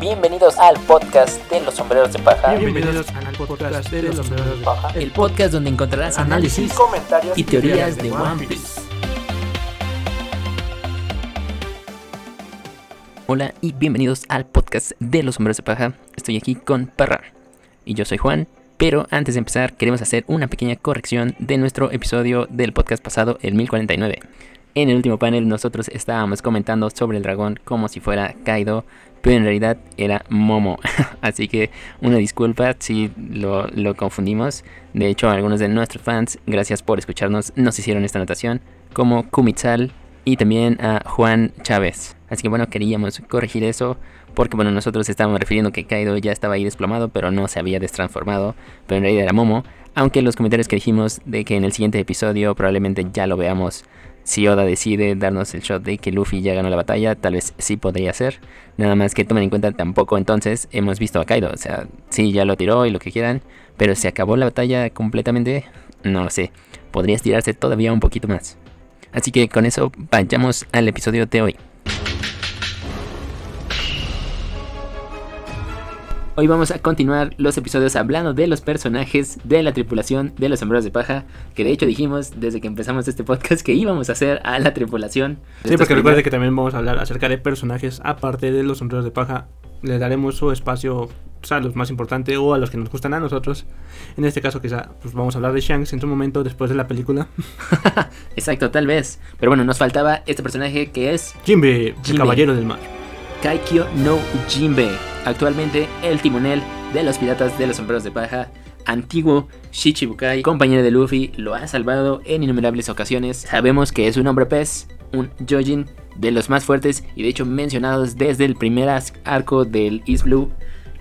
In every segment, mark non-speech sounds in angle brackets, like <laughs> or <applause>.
Bienvenidos al podcast de los sombreros de paja. Bienvenidos al podcast de los sombreros de paja. El podcast donde encontrarás análisis comentarios y teorías de One Piece. Hola y bienvenidos al podcast de los sombreros de paja. Estoy aquí con Parra y yo soy Juan. Pero antes de empezar, queremos hacer una pequeña corrección de nuestro episodio del podcast pasado, el 1049. En el último panel nosotros estábamos comentando sobre el dragón como si fuera Kaido, pero en realidad era Momo. <laughs> Así que una disculpa si lo, lo, confundimos. De hecho, algunos de nuestros fans, gracias por escucharnos, nos hicieron esta anotación, como Kumitsal y también a Juan Chávez. Así que bueno, queríamos corregir eso, porque bueno, nosotros estábamos refiriendo que Kaido ya estaba ahí desplomado, pero no se había destransformado, pero en realidad era Momo. Aunque los comentarios que dijimos de que en el siguiente episodio probablemente ya lo veamos si Oda decide darnos el shot de que Luffy ya ganó la batalla, tal vez sí podría ser. Nada más que tomen en cuenta tampoco entonces hemos visto a Kaido. O sea, sí, ya lo tiró y lo que quieran. Pero se acabó la batalla completamente. No lo sé. Podría estirarse todavía un poquito más. Así que con eso vayamos al episodio de hoy. Hoy vamos a continuar los episodios hablando de los personajes de la tripulación de los sombreros de paja. Que de hecho dijimos desde que empezamos este podcast que íbamos a hacer a la tripulación. Sí, porque recuerde que también vamos a hablar acerca de personajes aparte de los sombreros de paja. Le daremos su espacio o sea, a los más importantes o a los que nos gustan a nosotros. En este caso quizá pues vamos a hablar de Shanks en su momento después de la película. <laughs> Exacto, tal vez. Pero bueno, nos faltaba este personaje que es... Jinbe, el caballero del mar. Kaikyo no Jinbe, actualmente el timonel de los piratas de los sombreros de paja, antiguo Shichibukai, compañero de Luffy, lo ha salvado en innumerables ocasiones. Sabemos que es un hombre pez, un Jojin de los más fuertes y de hecho mencionados desde el primer arco del East Blue,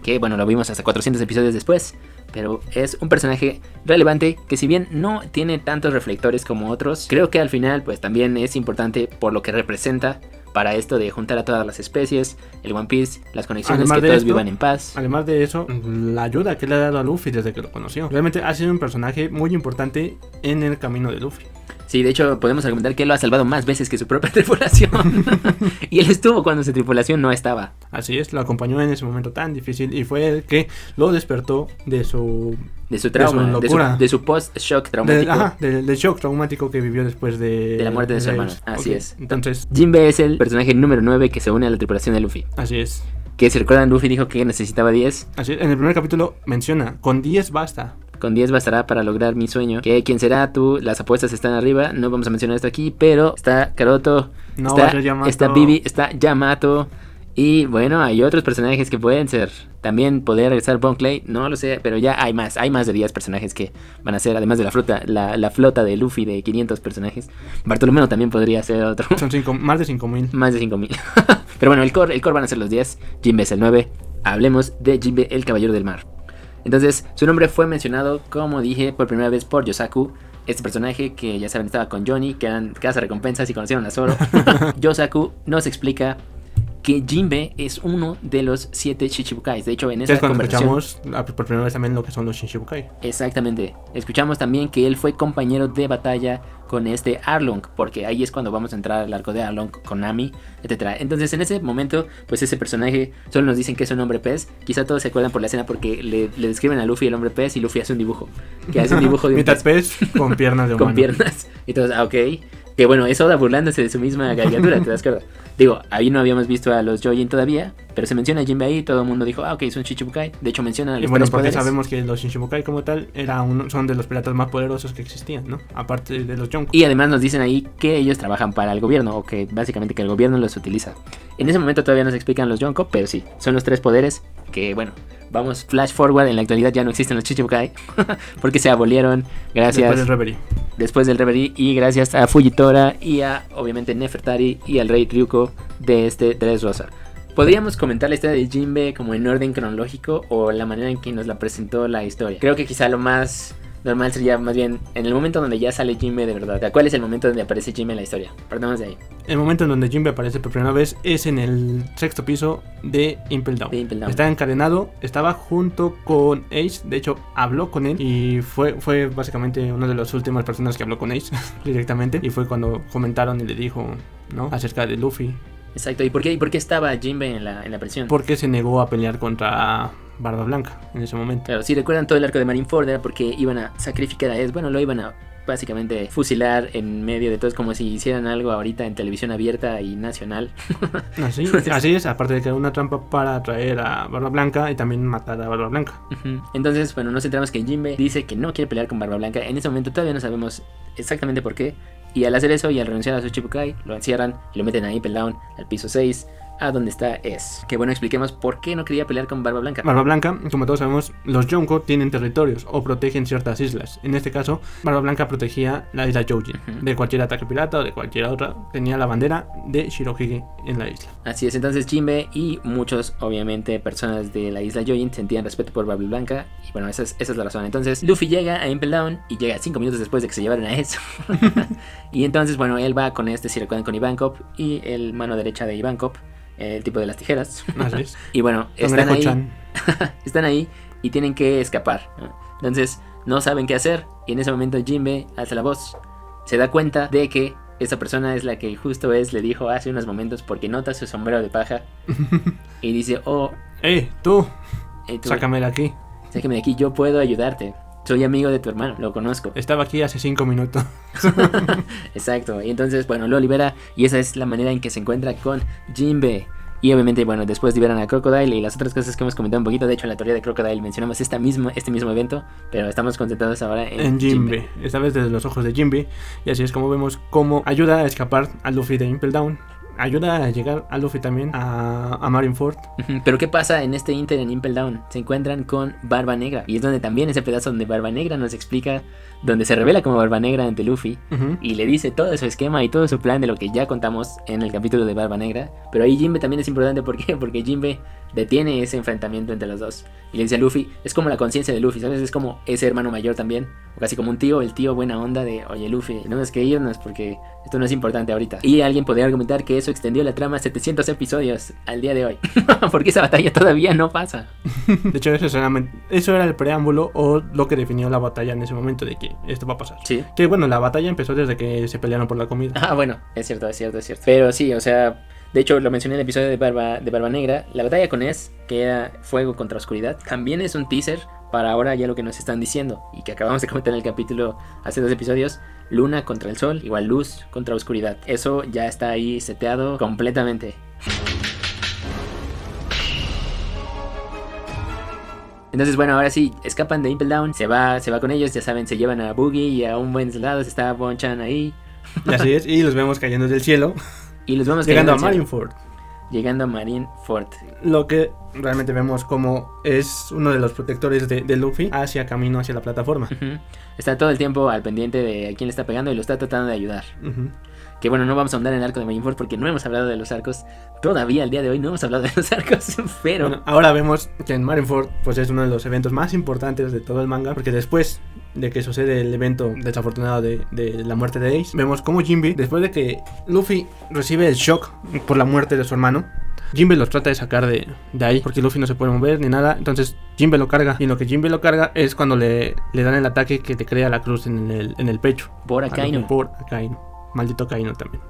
que bueno, lo vimos hasta 400 episodios después. Pero es un personaje relevante que si bien no tiene tantos reflectores como otros, creo que al final pues también es importante por lo que representa para esto de juntar a todas las especies, el One Piece, las conexiones, Además que todos esto, vivan en paz. Además de eso, la ayuda que le ha dado a Luffy desde que lo conoció. Realmente ha sido un personaje muy importante en el camino de Luffy. Sí, de hecho podemos argumentar que él lo ha salvado más veces que su propia <laughs> tripulación. <laughs> y él estuvo cuando su tripulación no estaba. Así es, lo acompañó en ese momento tan difícil y fue el que lo despertó de su... De su trauma, de su, de su post-shock traumático. De, ajá, del de shock traumático que vivió después de... De la muerte de su hermano, así Ok, es. Entonces, Jinbe es el personaje número 9 que se une a la tripulación de Luffy. así es. Que si recuerdan, Luffy dijo que necesitaba 10. Así es. En el primer capítulo menciona, con 10 basta. Con 10 bastará para lograr mi sueño. Que quién será tú, las apuestas están arriba. No vamos a mencionar esto aquí, pero está Karoto, No está, Yamato. está Bibi, está Yamato. Y bueno, hay otros personajes que pueden ser. También podría regresar Bon Clay, no lo sé, pero ya hay más. Hay más de 10 personajes que van a ser, además de la flota, la, la flota de Luffy de 500 personajes. Bartolomeo también podría ser otro. Son cinco, más de 5000. Más de 5000. <laughs> Pero bueno, el core, el core van a ser los 10. Jinbe es el 9. Hablemos de Jinbe, el caballero del mar. Entonces, su nombre fue mencionado, como dije, por primera vez por Yosaku. Este personaje que ya saben estaba con Johnny, que eran casa recompensas y conocieron a Zoro. <laughs> Yosaku nos explica que Jinbe es uno de los siete Shichibukais. De hecho, en esa Es cuando conversación... escuchamos por primera vez también lo que son los Shinshibukai. Exactamente. Escuchamos también que él fue compañero de batalla con este Arlong, porque ahí es cuando vamos a entrar al arco de Arlong con Nami, etc. Entonces, en ese momento, pues ese personaje solo nos dicen que es un hombre pez. Quizá todos se acuerdan por la escena porque le, le describen a Luffy el hombre pez y Luffy hace un dibujo. Que hace un dibujo de un pez pez con piernas de <laughs> humano. con piernas. Y todos, ah, ok. Que bueno, es Oda burlándose de su misma <laughs> caricatura, ¿te das cuenta? Digo, ahí no habíamos visto a los Jojin todavía, pero se menciona a Jinbe ahí, todo el mundo dijo, ah, ok, es un Chichibukai. De hecho, menciona a Y los bueno, tres porque poderes. sabemos que los Shinshibukai como tal era uno, son de los piratas más poderosos que existían, ¿no? Aparte de los Yonko. Y además nos dicen ahí que ellos trabajan para el gobierno, o que básicamente que el gobierno los utiliza. En ese momento todavía no se explican los Yonko, pero sí, son los tres poderes que, bueno, vamos flash forward, en la actualidad ya no existen los Chichibukai, <laughs> porque se abolieron gracias Después del Reverie. después del Reverie y gracias a Fujitora y a obviamente Nefertari y al rey Ryuko de este Dressrosa. Podríamos comentar la historia de Jinbe como en orden cronológico o la manera en que nos la presentó la historia. Creo que quizá lo más normal sería más bien en el momento donde ya sale Jinbe de verdad. O sea, ¿Cuál es el momento donde aparece Jinbe en la historia? Partamos de ahí. El momento en donde Jinbe aparece por primera vez es en el sexto piso de Impel Down. De Impel Down. Está encadenado, estaba junto con Ace, de hecho habló con él y fue, fue básicamente una de las últimas personas que habló con Ace <laughs> directamente y fue cuando comentaron y le dijo, ¿no? Acerca de Luffy Exacto, ¿y por qué, y por qué estaba Jinbe en la, en la prisión? Porque se negó a pelear contra Barba Blanca en ese momento. Claro, si recuerdan todo el arco de Marineford era porque iban a sacrificar a Es, bueno, lo iban a básicamente fusilar en medio de todos como si hicieran algo ahorita en televisión abierta y nacional. <laughs> Así, así es, aparte de que era una trampa para atraer a Barba Blanca y también matar a Barba Blanca. Entonces, bueno, nos centramos que Jinbe dice que no quiere pelear con Barba Blanca. En ese momento todavía no sabemos exactamente por qué. Y al hacer eso y al renunciar a su Chibukai, lo encierran y lo meten a Impel Down al piso 6, a donde está Es. Que bueno, expliquemos por qué no quería pelear con Barba Blanca. Barba Blanca, como todos sabemos, los Yonko tienen territorios o protegen ciertas islas. En este caso, Barba Blanca protegía la isla Joujin Ujú. de cualquier ataque pirata o de cualquier otra. Tenía la bandera de Shirohige en la isla. Así es, entonces Jinbe y muchos, obviamente, personas de la isla Yojin sentían respeto por Barba Blanca. Y bueno, esa es, esa es la razón. Entonces, Luffy llega a Impel Down y llega cinco minutos después de que se llevaron a eso. <laughs> <laughs> y entonces, bueno, él va con este, si recuerdan, con Ivankov y el mano derecha de Ivankov, el tipo de las tijeras. Así <laughs> y bueno, están ahí, <laughs> están ahí y tienen que escapar. ¿no? Entonces, no saben qué hacer. Y en ese momento, Jinbe alza la voz. Se da cuenta de que esa persona es la que justo es, le dijo hace unos momentos, porque nota su sombrero de paja. <laughs> y dice, oh, ¡Eh, tú! eh, tú, Sácame de aquí. sácame de aquí, yo puedo ayudarte. Soy amigo de tu hermano, lo conozco. Estaba aquí hace cinco minutos. <laughs> Exacto. Y entonces, bueno, lo libera y esa es la manera en que se encuentra con Jinbe. Y obviamente, bueno, después liberan a Crocodile y las otras cosas que hemos comentado un poquito. De hecho, en la teoría de Crocodile mencionamos esta misma, este mismo evento, pero estamos concentrados ahora en, en. Jinbe. Esta vez desde los ojos de Jinbe. Y así es como vemos cómo ayuda a escapar a Luffy de Impel Down. Ayuda a llegar a Luffy también a, a Marineford. Pero ¿qué pasa en este Inter en Impel Down? Se encuentran con Barba Negra. Y es donde también ese pedazo donde Barba Negra nos explica, donde se revela como Barba Negra ante Luffy. Y le dice todo su esquema y todo su plan de lo que ya contamos en el capítulo de Barba Negra. Pero ahí Jinbe también es importante, ¿por qué? Porque Jinbe detiene ese enfrentamiento entre los dos. Y le dice a Luffy, es como la conciencia de Luffy, ¿sabes? Es como ese hermano mayor también. O casi como un tío, el tío buena onda de, oye Luffy, no es que irnos porque esto no es importante ahorita. Y alguien podría argumentar que eso extendió la trama a 700 episodios al día de hoy. <laughs> porque esa batalla todavía no pasa. <laughs> De hecho, eso, eso era el preámbulo o lo que definió la batalla en ese momento de que esto va a pasar. Sí. Que bueno, la batalla empezó desde que se pelearon por la comida. Ah, bueno, es cierto, es cierto, es cierto. Pero sí, o sea, de hecho lo mencioné en el episodio de Barba, de Barba Negra. La batalla con Es, que era fuego contra oscuridad, también es un teaser para ahora ya lo que nos están diciendo y que acabamos de comentar en el capítulo hace dos episodios. Luna contra el sol, igual luz contra oscuridad. Eso ya está ahí seteado completamente. Entonces, bueno, ahora sí, escapan de Impel Down, se va, se va con ellos, ya saben, se llevan a Boogie y a un buen soldado, está Bonchan ahí. Y así es, y los vemos cayendo del cielo, Y los vemos llegando a. Marineford. Llegando a Marineford. Lo que realmente vemos como es uno de los protectores de, de Luffy hacia camino hacia la plataforma. Ujú. Está todo el tiempo al pendiente de a quién le está pegando y lo está tratando de ayudar. Ujú. Que bueno, no vamos a ahondar en el arco de Marineford porque no hemos hablado de los arcos. Todavía al día de hoy no hemos hablado de los <laughs> arcos, pero... Bueno, ahora vemos que en Marineford pues es uno de los eventos más importantes de todo el manga, porque después de que sucede el evento desafortunado de, de la muerte de Ace, vemos como Jinbe, después de que Luffy recibe el shock por la muerte de su hermano, Jinbe los trata de sacar de, de ahí, porque Luffy no se puede mover ni nada, entonces Jinbe lo carga, y en lo que Jinbe lo carga es cuando le, le dan el ataque que te crea la cruz en el, en el pecho. por A acá Luffy y no. Por Akainu. Maldito Akainu también.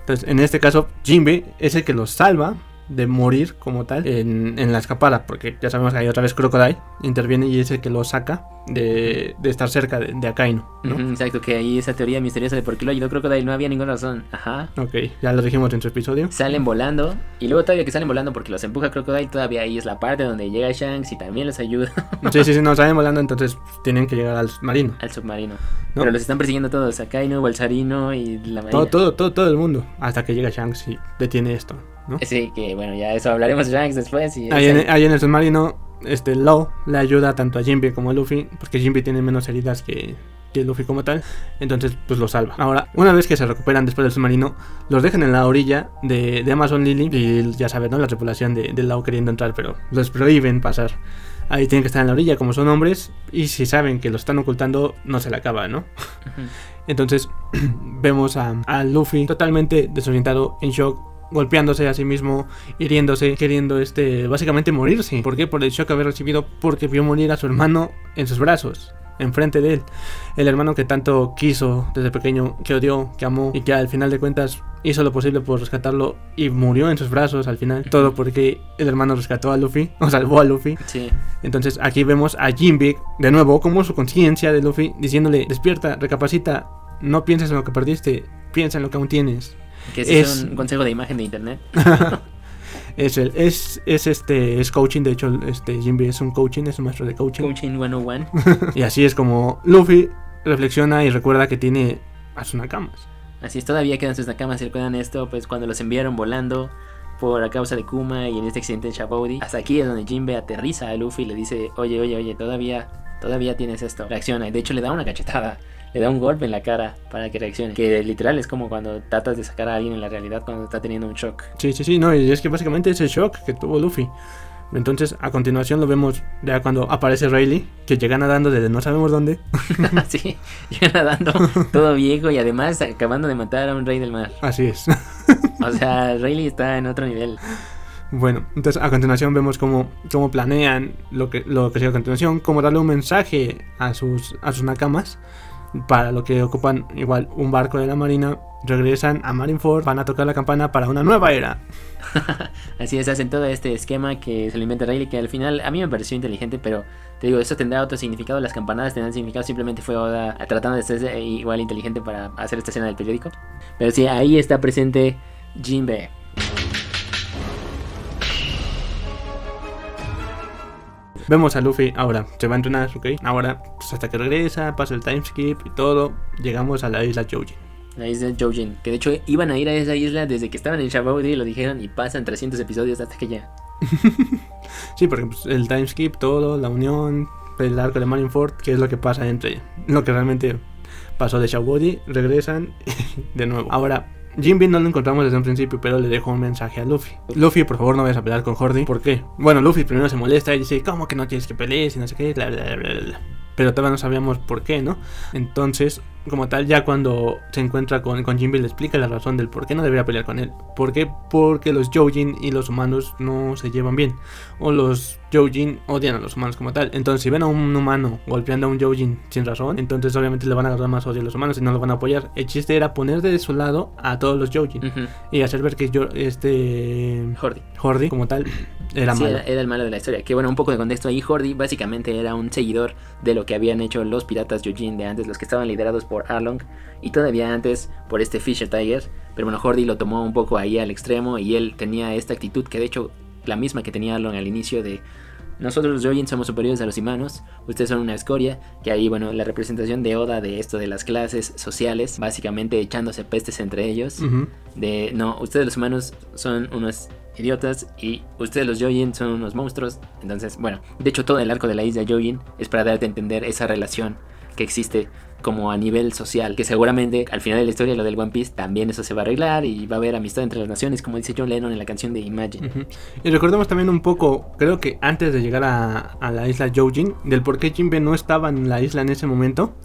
Entonces, en este caso, Jinbe es el que los salva de morir como tal en, en la escapada. Porque ya sabemos que hay otra vez Crocodile. Interviene y es el que los saca de, de estar cerca de, de Akainu. Exacto, que ahí esa teoría misteriosa de por qué lo ayudó Crocodile no había ninguna razón. Ajá. Ok, ya lo dijimos en su episodio. Salen volando y luego todavía que salen volando porque los empuja Crocodile, todavía ahí es la parte donde llega Shanks y también les ayuda <laughs> Sí, sí, sí, no, salen volando, entonces tienen que llegar al marino. al submarino. ¿no? Pero los están persiguiendo todos, Akainu, Balsarino y la marina. Todo, todo, todo, todo el mundo. Hasta que llega Shanks y detiene esto. ¿No? Sí, que bueno, ya eso hablaremos de Shanks después. Y Ahí en, ahí en el submarino, este Law le ayuda tanto a Jinbe como a Luffy, porque Jinbe tiene menos heridas que, que Luffy como tal, entonces pues lo salva. Ahora, una vez que se recuperan después del submarino, los dejan en la orilla de, de Amazon Lily y ya saben, ¿no? La tripulación de, de queriendo entrar, pero los prohíben pasar. Ahí tienen que estar en la orilla como son hombres y si saben que lo están ocultando, no se le acaba, ¿no? <laughs> Entonces <clears throat> vemos a, a Luffy totalmente desorientado, en shock, golpeándose a sí mismo, hiriéndose, queriendo este básicamente morirse. ¿Por qué? Por el shock que había recibido porque vio morir a su hermano en sus brazos. enfrente de él. El hermano que tanto quiso desde pequeño, que odió, que amó y que al final de cuentas hizo lo posible por rescatarlo y murió en sus brazos al final. Todo porque el hermano rescató a Luffy, <laughs> o salvó a Luffy. Sí. Entonces aquí vemos a Jinbe de nuevo como su conciencia de Luffy diciéndole, despierta, recapacita, no pienses en lo que perdiste, piensa en lo que aún tienes. Que ese es, Es- un consejo de imagen de internet. <laughs> Es, el, es, es este es coaching, de hecho este Jinbe es un coaching, es un maestro de coaching. Coaching 101. <laughs> Y así es como Luffy reflexiona y recuerda que tiene a sus nakamas. Así es, todavía quedan sus nakamas. Si recuerdan esto, pues cuando los enviaron volando por a causa de Kuma y en este accidente en Shabody. Hasta aquí es donde Jinbe aterriza a Luffy y le dice, oye, oye, oye, todavía, todavía tienes esto. Reacciona. De hecho le da una cachetada. <laughs> Le da un golpe en la cara para que reaccione. Que literal es como cuando tratas de sacar a alguien en la realidad cuando está teniendo un shock. Sí, sí, sí, no, y es que básicamente es el shock que tuvo Luffy. Entonces, a continuación lo vemos ya cuando aparece Rayleigh, que llega nadando desde no sabemos dónde. <laughs> Así, llega nadando todo viejo y además acabando de matar a un rey del mar. Así es. O sea, Rayleigh está en otro nivel. Bueno, entonces a continuación vemos cómo, cómo planean lo que, lo que sigue a continuación, cómo darle un mensaje a sus, a sus nakamas, para lo que ocupan igual un barco de la marina, regresan a Marineford, van a tocar la campana para una nueva era. <laughs> Así es, hacen todo este esquema que se lo inventa Rayleigh, que al final a mí me pareció inteligente, pero te digo, eso tendrá otro significado, las campanadas tendrán significado, simplemente fue Oda tratando de ser igual inteligente para hacer esta escena del periódico. Pero sí, ahí está presente Jinbe. Vemos a Luffy ahora, se va a entrenar, ok. Ahora, pues hasta que regresa, pasa el time skip y todo, llegamos a la isla Joji. La isla Joujin, que de hecho iban a ir a esa isla desde que estaban en Shabody, lo dijeron, y pasan 300 episodios hasta que ya. <laughs> Sí, porque el time skip, todo, la unión, el arco de Marineford, que es lo que pasa entre lo que realmente pasó de Shabody, regresan <laughs> de nuevo. Ahora, Jinbe no lo encontramos desde un principio, pero le dejó un mensaje a Luffy. Luffy, por favor, no vayas a pelear con Jordi. ¿Por qué? Bueno, Luffy primero se molesta y dice, ¿cómo que no tienes que pelear? Y no sé qué, bla, bla, bla, bla. Pero todavía no sabíamos por qué, ¿no? Entonces, como tal, ya cuando se encuentra con, con Jinbe le explica la razón del por qué no debería pelear con él. ¿Por qué? Porque los Joujin y los humanos no se llevan bien. O los Joujin odian a los humanos como tal. Entonces, si ven a un humano golpeando a un Joujin sin razón, entonces obviamente le van a agarrar más odio a los humanos y no lo van a apoyar. El chiste era poner de su lado a todos los Joujin Ujú. y hacer ver que yo, este Jordi. Jordi como tal era Sí, malo. era, era el malo de la historia. Que bueno, un poco de contexto ahí. Jordi básicamente era un seguidor de lo que habían hecho los piratas Yojin de antes, los que estaban liderados por Arlong y todavía antes por este Fisher Tiger. Pero bueno, Jordi lo tomó un poco ahí al extremo y él tenía esta actitud que de hecho la misma que tenía Arlong al inicio de nosotros los Yojin somos superiores a los humanos, ustedes son una escoria, que ahí bueno, la representación de Oda de esto de las clases sociales, básicamente echándose pestes entre ellos de no, ustedes los humanos son unos idiotas y ustedes los Yojin son unos monstruos. Entonces, bueno, de hecho todo el arco de la isla Yojin es para darte a entender esa relación que existe como a nivel social, que seguramente al final de la historia lo del One Piece también eso se va a arreglar y va a haber amistad entre las naciones, como dice John Lennon en la canción de Imagine. Y recordemos también un poco, creo que antes de llegar a, a la isla Joujin, del por qué Jinbe no estaba en la isla en ese momento.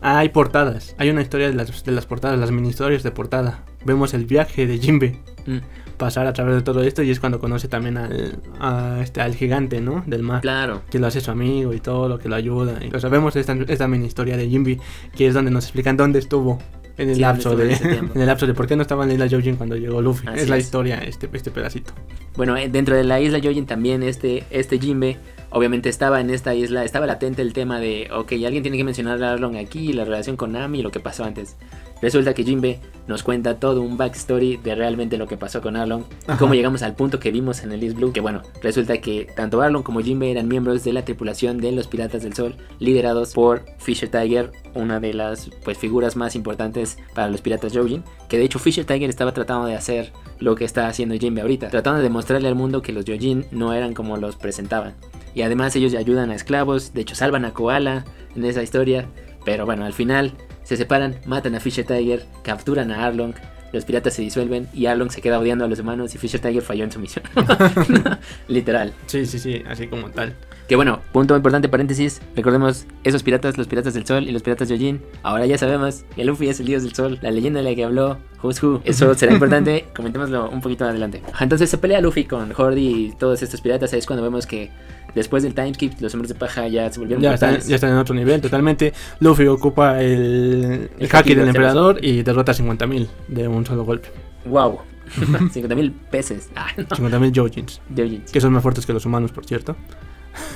Hay portadas, hay una historia de las, de las portadas, las mini historias de portada. Vemos el viaje de Jinbe Mm, pasar a través de todo esto y es cuando conoce también al, a este, al gigante, ¿no? Del mar. claro. Que lo hace su amigo y todo, lo que lo ayuda. Y, o sea, vemos esta, esta mini historia de Jinbe, que es donde nos explican dónde estuvo en el Sí, lapso de <laughs> en el lapso de por qué no estaba en la isla Joujin cuando llegó Luffy. Así es la es. historia, este, este pedacito. Bueno, eh, dentro de la isla Yojin también este, este Jinbe, obviamente estaba en esta isla, estaba latente el tema de, ok, alguien tiene que mencionar a Arlong aquí, la relación con Nami y lo que pasó antes. Resulta que Jinbe nos cuenta todo un backstory de realmente lo que pasó con Arlong Ajá. cómo llegamos al punto que vimos en el East Blue, que bueno, resulta que tanto Arlong como Jinbe eran miembros de la tripulación de los Piratas del Sol, liderados por Fisher Tiger, una de las pues figuras más importantes para los Piratas Yojin, que de hecho Fisher Tiger estaba tratando de hacer lo que está haciendo Jinbe ahorita, tratando de demostrarle al mundo que los Yojin no eran como los presentaban. Y además ellos ayudan a esclavos, de hecho salvan a Koala en esa historia, pero bueno, al final se separan, matan a Fisher Tiger, capturan a Arlong, los piratas se disuelven y Arlong se queda odiando a los humanos y Fisher Tiger falló en su misión. <laughs> Literal. Sí, sí, sí, así como tal. Que bueno, punto importante, paréntesis. Recordemos, esos piratas, los piratas del sol y los piratas de Yojin. Ahora ya sabemos que Luffy es el dios del sol, la leyenda de la que habló Who's Who. Eso será importante, <laughs> comentémoslo un poquito adelante. Entonces se pelea Luffy con Hordy y todos estos piratas. Ahí es cuando vemos que después del timeskip, los hombres de paja ya se volvieron Ya están, ya están en otro nivel totalmente. Luffy ocupa el, el haki del emperador y derrota a 50.000 de un solo golpe. Wow. 50.000 <laughs> <laughs> peces. Ah, no. 50.000 Joujins. Yojins. Que son más fuertes que los humanos, por cierto.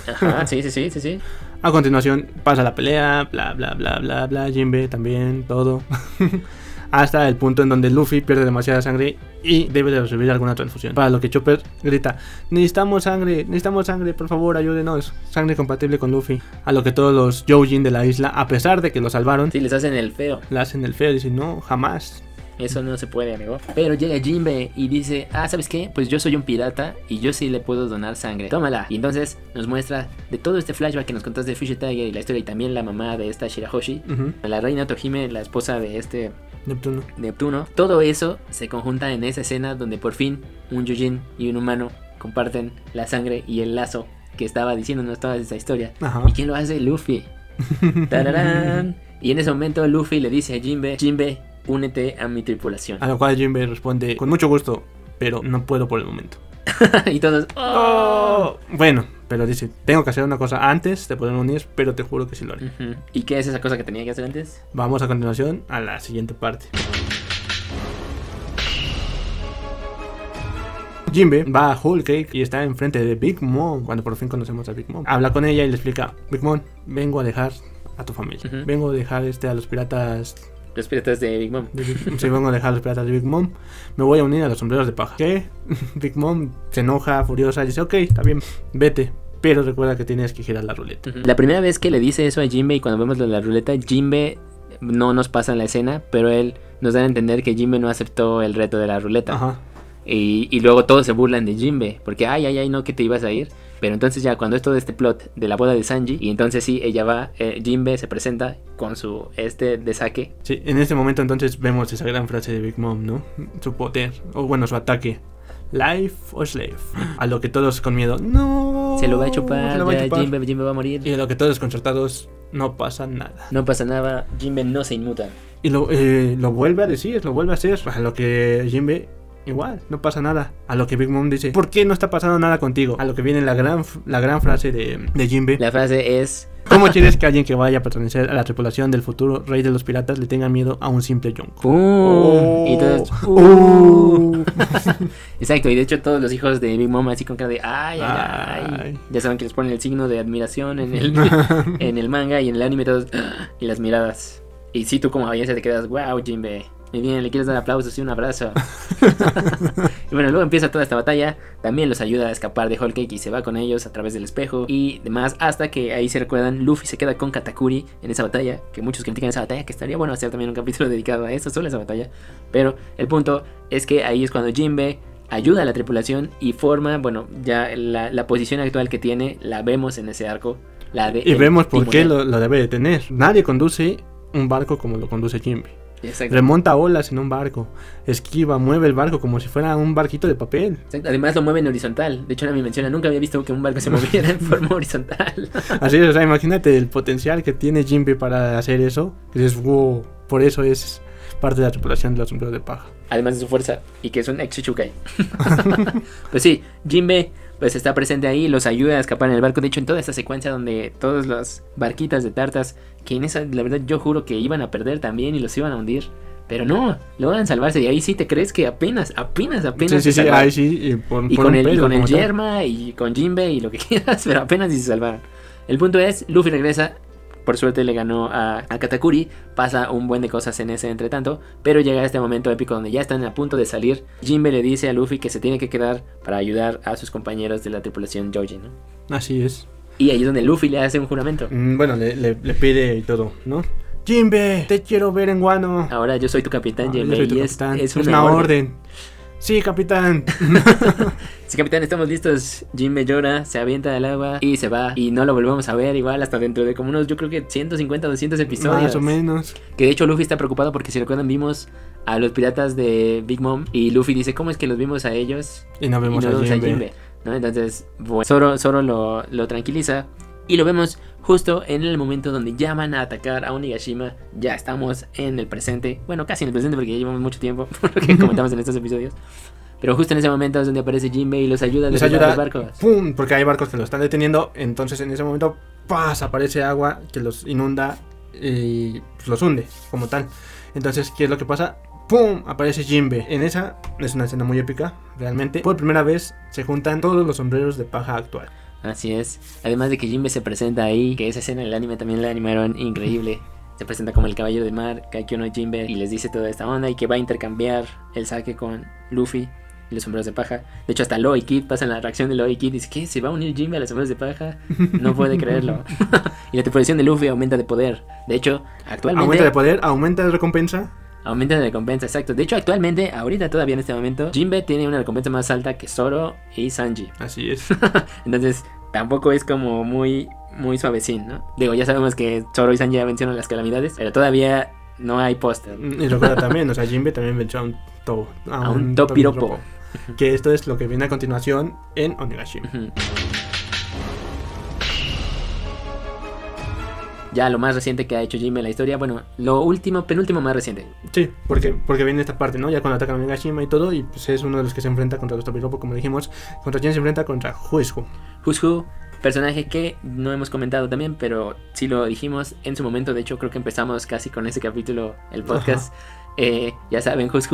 Ajá, sí, sí, sí, sí, sí. A continuación pasa la pelea, bla bla bla bla bla, Jinbe también, todo. <laughs> Hasta el punto en donde Luffy pierde demasiada sangre y debe de recibir alguna transfusión. Para lo que Chopper grita, necesitamos sangre, necesitamos sangre, por favor, ayúdenos. Sangre compatible con Luffy. A lo que todos los Joujin de la isla, a pesar de que lo salvaron, Sí, les hacen el feo. le hacen el feo dicen, no, jamás. Eso no se puede, amigo. Pero llega Jinbe y dice, ah, ¿sabes qué? Pues yo soy un pirata y yo sí le puedo donar sangre. Tómala. Y entonces nos muestra de todo este flashback que nos contaste de Fisher Tiger y la historia y también la mamá de esta Shirahoshi. La reina Tohime, la esposa de este Neptuno. Neptuno. Todo eso se conjunta en esa escena donde por fin un Yujin y un humano comparten la sangre y el lazo que estaba diciéndonos toda esa historia. Ajá. ¿Y quién lo hace? Luffy. <laughs> Tararán. Y en ese momento Luffy le dice a Jinbe, Jinbe, únete a mi tripulación. A lo cual Jinbe responde, con mucho gusto, pero no puedo por el momento. <laughs> y todos, "Oh". Bueno, pero dice, tengo que hacer una cosa antes de poder unir, pero te juro que sí lo haré. ¿Y qué es esa cosa que tenía que hacer antes? Vamos a continuación a la siguiente parte. Jinbe va a Whole Cake y está enfrente de Big Mom cuando por fin conocemos a Big Mom. Habla con ella y le explica, Big Mom, vengo a dejar a tu familia. Vengo a dejar este a los piratas Los piratas de Big Mom. sí, vengo a dejar los piratas de Big Mom. Me voy a unir a los sombreros de paja. ¿Qué? <laughs> Big Mom se enoja, furiosa, y dice, ok, está bien, vete. Pero recuerda que tienes que girar la ruleta. La primera vez que le dice eso a Jinbe y cuando vemos lo de la ruleta, Jinbe no nos pasa en la escena, pero él nos da a entender que Jinbe no aceptó el reto de la ruleta. Ajá. Y, y luego todos se burlan de Jinbe, porque ay, ay, ay, no, que te ibas a ir. Pero entonces ya cuando es todo este plot de la boda de Sanji, y entonces sí, ella va, eh, Jinbe se presenta con su este de saque. Sí, en este momento entonces vemos esa gran frase de Big Mom, ¿no? Su poder, o bueno, su ataque. Life o slave. A lo que todos con miedo, no. Se lo va a chupar, lo va a ya chupar. Jinbe, Jinbe va a morir. Y a lo que todos desconcertados, no pasa nada. No pasa nada, Jinbe no se inmuta. Y lo, eh, lo vuelve a decir, lo vuelve a hacer. A lo que Jinbe, igual, no pasa nada. A lo que Big Mom dice, ¿por qué no está pasando nada contigo? A lo que viene la gran, la gran frase de, de Jinbe. La frase es, ¿Cómo quieres que alguien que vaya a pertenecer a la tripulación del futuro rey de los piratas le tenga miedo a un simple yonko? ¡pum! Oh. Y todos, Uh. <laughs> Exacto, y de hecho todos los hijos de Big Mom así con cara de ay, ay, ay. Ya saben que les ponen el signo de admiración en el, <laughs> en el manga y en el anime todos <gasps> y las miradas. Y si tú como audiencia te quedas, wow, Jinbe. Muy bien, le quieres dar aplausos y un abrazo. <laughs> y bueno, luego empieza toda esta batalla. También los ayuda a escapar de Whole Cake y se va con ellos a través del espejo y demás. Hasta que ahí se recuerdan, Luffy se queda con Katakuri en esa batalla. Que muchos critican esa batalla, que estaría bueno hacer también un capítulo dedicado a eso, solo esa batalla. Pero el punto es que ahí es cuando Jinbe ayuda a la tripulación y forma, bueno, ya la, la posición actual que tiene, la vemos en ese arco. La de Y vemos por qué lo debe de tener. Nadie conduce un barco como lo conduce Jinbe. Exacto. Remonta olas en un barco. Esquiva, mueve el barco como si fuera un barquito de papel. Exacto, Además lo mueve en horizontal. De hecho, me menciona, nunca había visto que un barco se <laughs> moviera en forma horizontal. <laughs> Así es, o sea, imagínate el potencial que tiene Jinbe para hacer eso. Dices, wow, por eso es parte de la tripulación de los sombreros de paja. Además de su fuerza y que es un ex <laughs> pues sí, Jinbe pues está presente ahí, los ayuda a escapar en el barco. De hecho, en toda esta secuencia donde todas las barquitas de tartas, que en esa, la verdad, yo juro que iban a perder también y los iban a hundir. Pero no, logran salvarse. Y ahí sí te crees que apenas, apenas, apenas. Sí, sí, sí, ahí sí. Y, por, Y por con el, y con el. Yerma y con Jinbe y lo que <laughs> quieras, pero apenas si se salvaron. El punto es, Luffy regresa, por suerte le ganó a, a Katakuri, pasa un buen de cosas en ese entretanto, pero llega este momento épico donde ya están a punto de salir. Jinbe le dice a Luffy que se tiene que quedar para ayudar a sus compañeros de la tripulación Joji, ¿no? Así es. Y ahí es donde Luffy le hace un juramento. Mm, Bueno, le, le- le pide y todo, ¿no? Jinbe, te quiero ver en Guano. Ahora yo soy tu capitán, Ah, soy tu y es, capitán. es Es una, una orden. orden. Sí, capitán. <laughs> sí, capitán, estamos listos. Jinbe llora, se avienta al agua y se va. Y no lo volvemos a ver igual hasta dentro de como unos, yo creo que 150 200 episodios. Más o menos. Que de hecho Luffy está preocupado porque si recuerdan vimos a los piratas de Big Mom y Luffy dice, ¿cómo es que los vimos a ellos? Y no vemos, a, Jinbe. ¿no? Entonces, bueno, Zoro, lo, lo tranquiliza y lo vemos justo en el momento donde ya van a atacar a Onigashima. Ya estamos en el presente. Bueno, casi en el presente porque ya llevamos mucho tiempo, <laughs> por lo que comentamos en estos episodios. Pero justo en ese momento es donde aparece Jinbe y los ayuda a los barcos. ¡Pum! Porque hay barcos que los están deteniendo. Entonces en ese momento, ¡paz! Aparece agua que los inunda y pues, los hunde como tal. Entonces, ¿qué es lo que pasa? ¡Pum! Aparece Jinbe. En esa es una escena muy épica, realmente. Por primera vez se juntan todos los sombreros de paja actual. Así es. Además de que Jinbe se presenta ahí, que esa escena en el anime también la animaron increíble. <laughs> Se presenta como el caballero de mar, Kaikyo no Jinbe, y les dice toda esta onda y que va a intercambiar el saque con Luffy y los sombreros de paja. De hecho, hasta Loy Kid pasa en la reacción de Loy Kid y dice: ¿Qué? ¿Se va a unir Jinbe a los sombreros de paja? No puede creerlo. <laughs> <laughs> y la tripulación de Luffy aumenta de poder. De hecho, actualmente. Aumenta de poder, aumenta de recompensa. Aumenta de recompensa, exacto. De hecho, actualmente, ahorita todavía en este momento, Jinbe tiene una recompensa más alta que Zoro y Sanji. <laughs> Así es. Entonces, tampoco es como muy, muy suavecín, ¿no? Digo, ya sabemos que Zoro y Sanji ya vencieron las calamidades, pero todavía no hay póster. Y recuerda también, o sea, Jinbe también venció a un to, a, un, topiropo. Que esto es lo que viene a continuación en Onigashima. Ya lo más reciente que ha hecho Jimmy en la historia. Bueno, lo último, penúltimo más reciente. Sí, porque, porque viene esta parte, ¿no? Ya cuando atacan a Nagashima y todo, y pues es uno de los que se enfrenta contra los Topiropo, como dijimos. ¿Contra quién se enfrenta? Contra Who's Who. personaje que no hemos comentado también, pero sí lo dijimos en su momento. De hecho, creo que empezamos casi con ese capítulo, el podcast. Eh, ya saben, Who's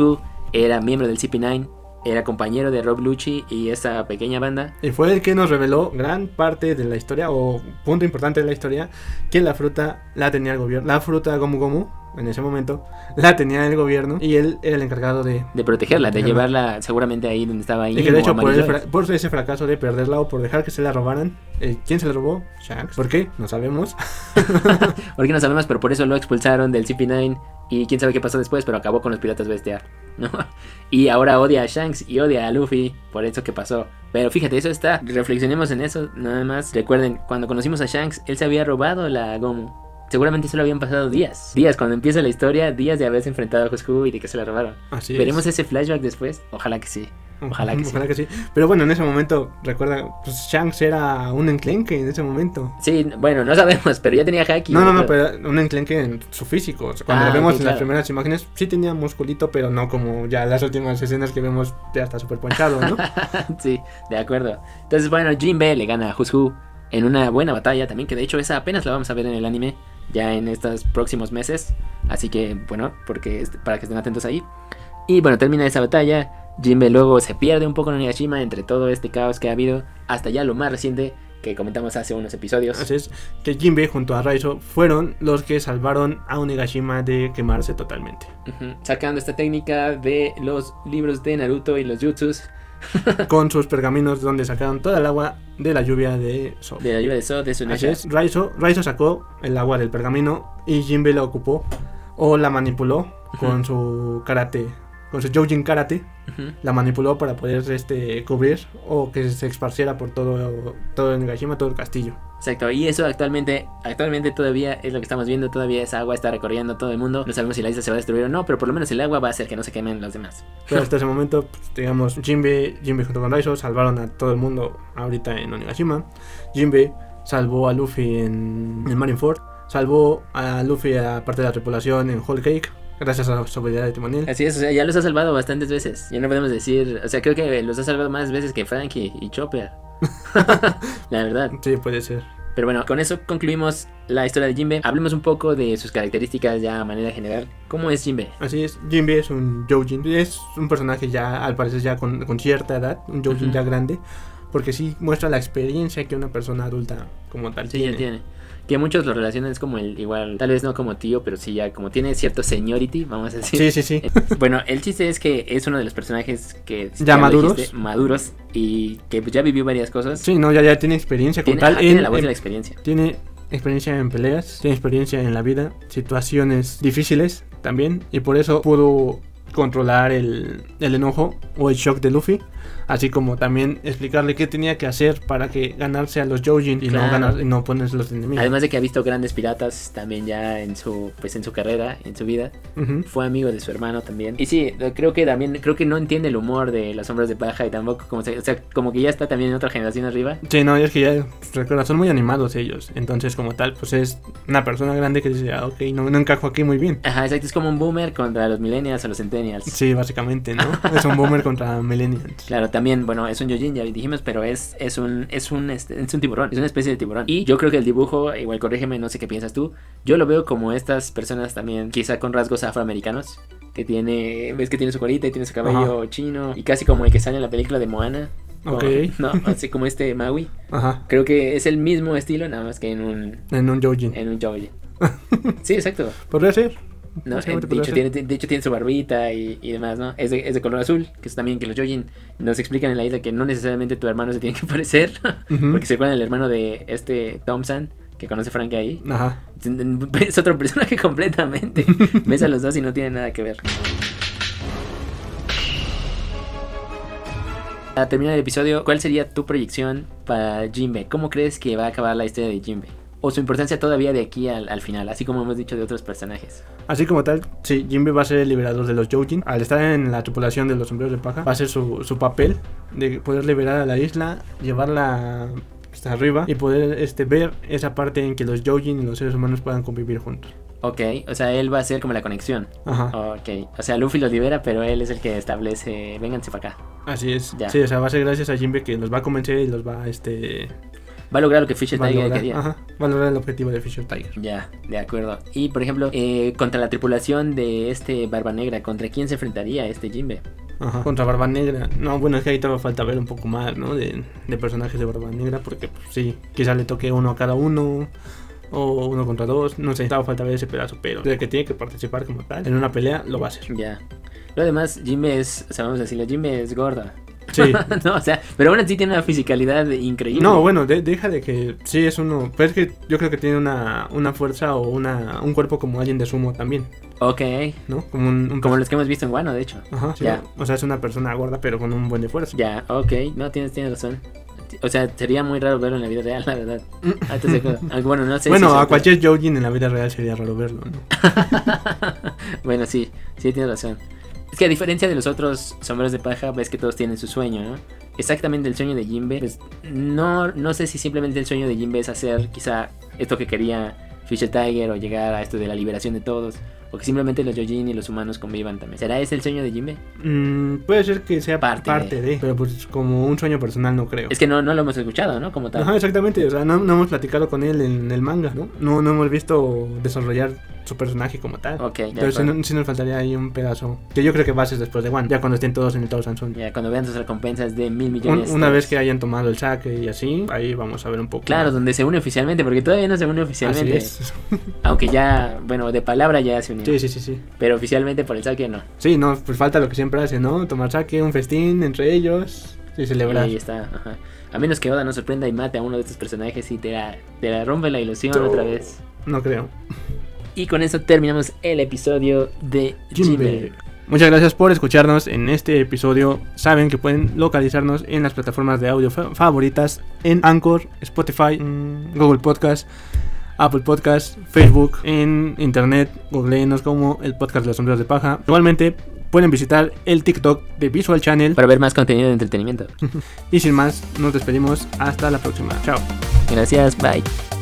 era miembro del CP9 era compañero de Rob Lucci y esa pequeña banda. Y fue el que nos reveló gran parte de la historia, o punto importante de la historia, que la fruta la tenía el gobierno. La fruta Gomu Gomu, en ese momento, la tenía el gobierno y él era el encargado de... De protegerla, de, llevarla seguramente ahí donde estaba ahí. Y que de hecho por, ese fracaso de perderla o por dejar que se la robaran, eh, ¿quién se la robó? Shanks. ¿Por qué? No sabemos. <laughs> ¿Por qué no sabemos? Pero por eso lo expulsaron del CP9 y quién sabe qué pasó después, pero acabó con los piratas bestia, ¿no? <laughs> Y ahora odia a Shanks y odia a Luffy por eso que pasó. Pero fíjate, eso está, reflexionemos en eso, nada más. Recuerden, cuando conocimos a Shanks, él se había robado la Gomu. Seguramente solo habían pasado días. Días, cuando empieza la historia, días de haberse enfrentado a Cusco y de que se la robaron. Así ¿Veremos ese flashback después? Ojalá que sí. Ojalá que, sí. Pero bueno, en ese momento, recuerda, pues Shanks era un enclenque en ese momento. Sí, bueno, no sabemos, pero ya tenía haki. No, no, no, pero un enclenque en su físico. cuando lo ah, vemos en las primeras imágenes, sí tenía musculito, pero no como ya las últimas escenas que vemos, ya está súper ponchado, ¿no? <laughs> sí, de acuerdo. Entonces, bueno, Jinbe le gana a Who's en una buena batalla también, que de hecho esa apenas la vamos a ver en el anime ya en estos próximos meses. Así que, bueno, porque para que estén atentos ahí. Y bueno, termina esa batalla. Jinbe luego se pierde un poco en Onigashima entre todo este caos que ha habido hasta ya lo más reciente que comentamos hace unos episodios. Así es, que Jinbe junto a Raizo fueron los que salvaron a Onigashima de quemarse totalmente. Sacando esta técnica de los libros de Naruto y los jutsus. <laughs> con sus pergaminos donde sacaron toda el agua de la lluvia de So. De la lluvia de So, de su Así es, Raizo, Raizo sacó el agua del pergamino y Jinbe la ocupó o la manipuló con su karate con su Joujin Karate, la manipuló para poder este, cubrir o que se esparciera por todo, todo el Nagashima, todo el castillo. Exacto, y eso actualmente, actualmente todavía es lo que estamos viendo, todavía esa agua está recorriendo todo el mundo. No sabemos si la isla se va a destruir o no, pero por lo menos el agua va a hacer que no se quemen los demás. Pero hasta ese momento, pues, digamos, Jinbe, Jinbe junto con Raizo salvaron a todo el mundo ahorita en Onigashima. Jinbe salvó a Luffy en, en Marineford, salvó a Luffy a parte de la tripulación en Whole Cake Gracias a su habilidad de timonel. Así es, o sea, ya los ha salvado bastantes veces. Ya no podemos decir, o sea, creo que los ha salvado más veces que Frankie y Chopper. <laughs> la verdad. Sí, puede ser. Pero bueno, con eso concluimos la historia de Jinbe. Hablemos un poco de sus características ya a manera general. ¿Cómo es Jinbe? Así es, Jinbe es un Joujin. Es un personaje ya, al parecer, ya con, cierta edad. Un Joujin ya grande. Porque sí muestra la experiencia que una persona adulta como tal sí, tiene que muchos lo relacionan es como el igual, tal vez no como tío, pero sí ya como tiene cierto seniority, vamos a decir. Sí, sí, sí. bueno, el chiste es que es uno de los personajes que ya, maduros, maduros y que ya vivió varias cosas. Sí, no, ya ya tiene experiencia con tal tiene la voz de la experiencia. Tiene experiencia en peleas, tiene experiencia en la vida, situaciones difíciles también y por eso pudo controlar el, el enojo o el shock de Luffy. Así como también explicarle qué tenía que hacer para que ganarse a los Joujin y, no Claro. ganar, y no ponerse los enemigos. Además de que ha visto grandes piratas también ya en su pues en su carrera, en su vida. Ujú. Fue amigo de su hermano también. Y sí, creo que también creo que no entiende el humor de las sombras de paja y tampoco como se- o sea, como que ya está también en otra generación arriba. Sí, no, es que ya, recuerda, son muy animados ellos. Entonces, como tal, pues es una persona grande que dice, ah, ok, no, no encajo aquí muy bien. Ajá, exacto, es como un boomer contra los millennials o los centennials. Sí, básicamente, ¿no? es un boomer contra millennials. <laughs> Claro, también, bueno, es un Yojin, ya dijimos, pero es, es un, es un, este, es un tiburón, es una especie de tiburón. Y yo creo que el dibujo, igual corrígeme, no sé qué piensas tú, yo lo veo como estas personas también, quizá con rasgos afroamericanos, que tiene, ves que tiene su colita y tiene su cabello chino, y casi como el que sale en la película de Moana. o- Ok. <laughs> no, así como este Maui. Ajá, Creo que es el mismo estilo, nada más que en un, en un Joujin. en un Yojin. <laughs> Sí, exacto. Podría ser. No, de, hecho, tiene, de hecho tiene su barbita y, y demás, ¿no? Es de, es de color azul, que es también que los Yojin nos explican en la isla que no necesariamente tu hermano se tiene que <laughs> parecer, porque se acuerdan el hermano de este Thompson, que conoce Frank ahí. Ajá. Es <laughs> otro personaje <laughs> completamente. Ves a los dos y no tiene nada que ver. Para terminar el episodio, ¿cuál sería tu proyección para Jinbe? ¿Cómo crees que va a acabar la historia de Jinbe? O su importancia todavía de aquí al, al final, así como hemos dicho de otros personajes. Así como tal, sí, Jinbe va a ser el liberador de los Joujin. Al estar en la tripulación de los sombreros de paja, va a ser su, su papel de poder liberar a la isla, llevarla hasta arriba y poder este, ver esa parte en que los Joujin y los seres humanos puedan convivir juntos. Ok, o sea, él va a ser como la conexión. Ajá. Ok, o sea, Luffy los libera, pero él es el que establece, vénganse para acá. Así es. Ya. Sí, o sea, va a ser gracias a Jinbe que los va a convencer y los va este, Va a lograr lo que Fisher va a Tiger lograr, quería. ajá, va a lograr el objetivo de Fisher Tiger. Ya, de acuerdo. Y por ejemplo, eh, contra la tripulación de este Barba Negra, ¿contra quién se enfrentaría este Jinbe? Ajá. Contra Barba Negra. No, bueno, es que ahí todavía falta ver un poco más, ¿no? De, de personajes de Barba Negra, porque pues, sí, quizá le toque uno a cada uno. O uno contra dos, no sé, todavía falta ver ese pedazo, pero el que tiene que participar como tal en una pelea lo va a hacer. Ya. Lo demás, Jinbe es, o sea, vamos a decirlo, Jinbe es gorda. Sí. <laughs> no, o sea, pero aún así tiene una fisicalidad increíble. No, bueno, de- deja de que sí es uno, pero es que yo creo que tiene una, una fuerza o una, un cuerpo como alguien de sumo también, Ok, ¿no? Como un, un- como los que hemos visto en Guano, de hecho. Ajá, sí, Ya. O sea, es una persona gorda pero con un buen de fuerza. Ya, ok, no, tienes, tienes razón. O sea, sería muy raro verlo en la vida real, la verdad. <laughs> Ah, de acuerdo. Aunque bueno, no sé. si bueno, se a cualquier Joujin en la vida real sería raro verlo, ¿no? <laughs> bueno, sí, sí tienes razón. Es que a diferencia de los otros sombreros de paja, ves que todos tienen su sueño, ¿no? Exactamente el sueño de Jinbe. Pues no, no sé si simplemente el sueño de Jinbe es hacer quizá esto que quería Fisher Tiger o llegar a esto de la liberación de todos. O que simplemente los Yojin y los humanos convivan también. ¿Será ese el sueño de Jinbe? Mm, puede ser que sea Parte parte, de. de. pero pues como un sueño personal no creo. Es que no, no lo hemos escuchado, ¿no? Como tal. Ajá, exactamente, o sea, no, no hemos platicado con él en el manga, ¿no? No, no hemos visto desarrollar su personaje como tal. Ok, ya. No- sí nos faltaría ahí un pedazo que yo creo que va a ser después de One, ya cuando estén todos en el Tao Sansón. Ya, cuando vean sus recompensas de mil Un- millones. una todos. vez que hayan tomado el saque y así, ahí vamos a ver un poco. Claro, más. donde se une oficialmente, porque todavía no se une Así oficialmente. es. Aunque ya, bueno, de palabra ya se unió. Sí, sí, sí, sí. Pero oficialmente por el saque no. Sí, no, pues falta lo que siempre hace, ¿no? Tomar saque, un festín entre ellos y celebrar. ahí está, ajá. A menos que Oda no sorprenda y mate a uno de estos personajes y te la, te la rompe la ilusión No. otra vez. No creo. Y con eso terminamos el episodio de. Jinbe. Muchas gracias por escucharnos en este episodio. Saben que pueden localizarnos en las plataformas de audio fa- favoritas en Anchor, Spotify, mm, Google Podcast, Apple Podcast, Facebook, en internet, googleenos como el podcast de los sombreros de paja. Igualmente pueden visitar el TikTok de Visual Channel. Para ver más contenido de entretenimiento. <laughs> Y sin más, nos despedimos. Hasta la próxima. Chao. Gracias, bye.